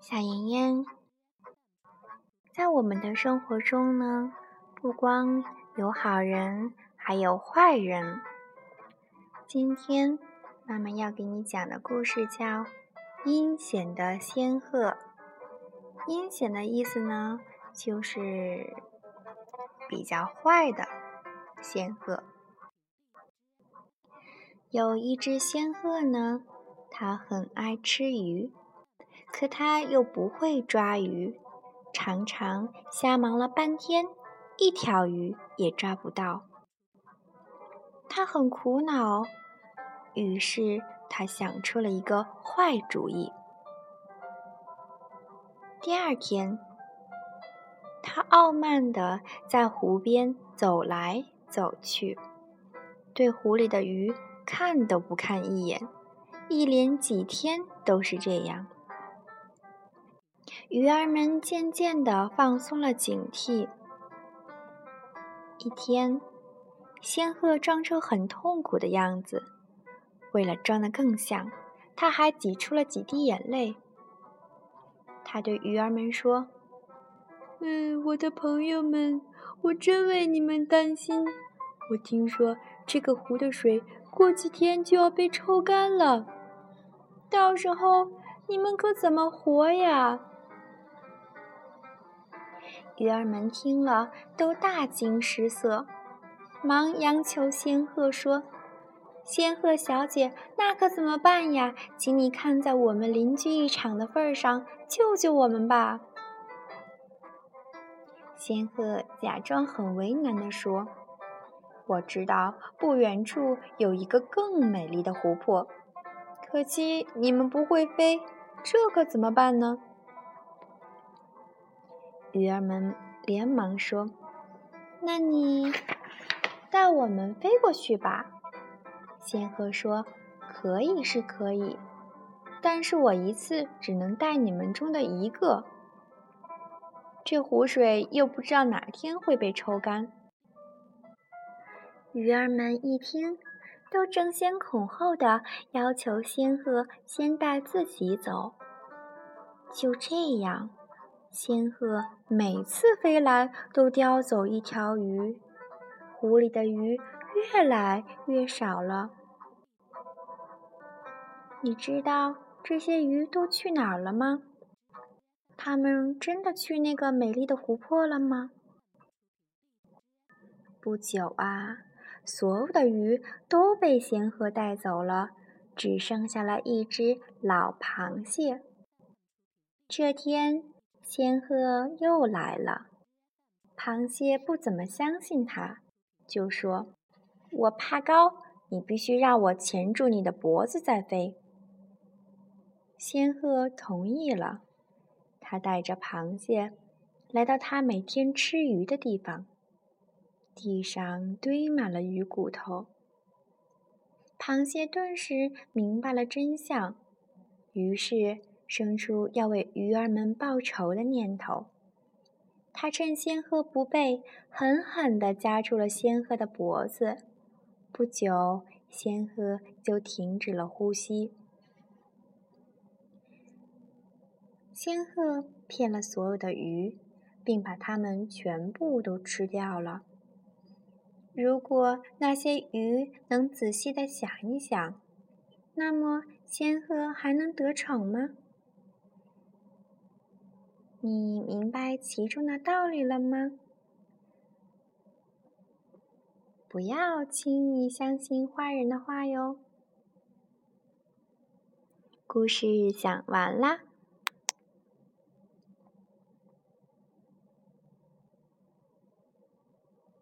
小妍妍，在我们的生活中呢，不光有好人，还有坏人。今天妈妈要给你讲的故事叫《阴险的仙鹤》。阴险的意思呢，就是比较坏的仙鹤。有一只仙鹤呢，它很爱吃鱼。可它又不会抓鱼，常常瞎忙了半天，一条鱼也抓不到。他很苦恼，于是他想出了一个坏主意。第二天，他傲慢地在湖边走来走去，对湖里的鱼看都不看一眼，一连几天都是这样。鱼儿们渐渐地放松了警惕。一天，仙鹤装出很痛苦的样子，为了装得更像，他还挤出了几滴眼泪。他对鱼儿们说：“嗯，我的朋友们，我真为你们担心。我听说这个湖的水过几天就要被抽干了，到时候你们可怎么活呀？”鱼儿们听了，都大惊失色，忙央求仙鹤说：“仙鹤小姐，那可怎么办呀？请你看在我们邻居一场的份上，救救我们吧！”仙鹤假装很为难地说：“我知道不远处有一个更美丽的湖泊，可惜你们不会飞，这可怎么办呢？”鱼儿们连忙说：“那你带我们飞过去吧。”仙鹤说：“可以是可以，但是我一次只能带你们中的一个。这湖水又不知道哪天会被抽干。”鱼儿们一听，都争先恐后的要求仙鹤先带自己走。就这样。仙鹤每次飞来都叼走一条鱼，湖里的鱼越来越少了。你知道这些鱼都去哪儿了吗？它们真的去那个美丽的湖泊了吗？不久啊，所有的鱼都被仙鹤带走了，只剩下了一只老螃蟹。这天。仙鹤又来了，螃蟹不怎么相信他，就说：“我怕高，你必须让我钳住你的脖子再飞。”仙鹤同意了，他带着螃蟹来到他每天吃鱼的地方，地上堆满了鱼骨头。螃蟹顿时明白了真相，于是。生出要为鱼儿们报仇的念头，他趁仙鹤不备，狠狠地夹住了仙鹤的脖子。不久，仙鹤就停止了呼吸。仙鹤骗了所有的鱼，并把它们全部都吃掉了。如果那些鱼能仔细的想一想，那么仙鹤还能得逞吗？你明白其中的道理了吗？不要轻易相信坏人的话哟。故事讲完啦，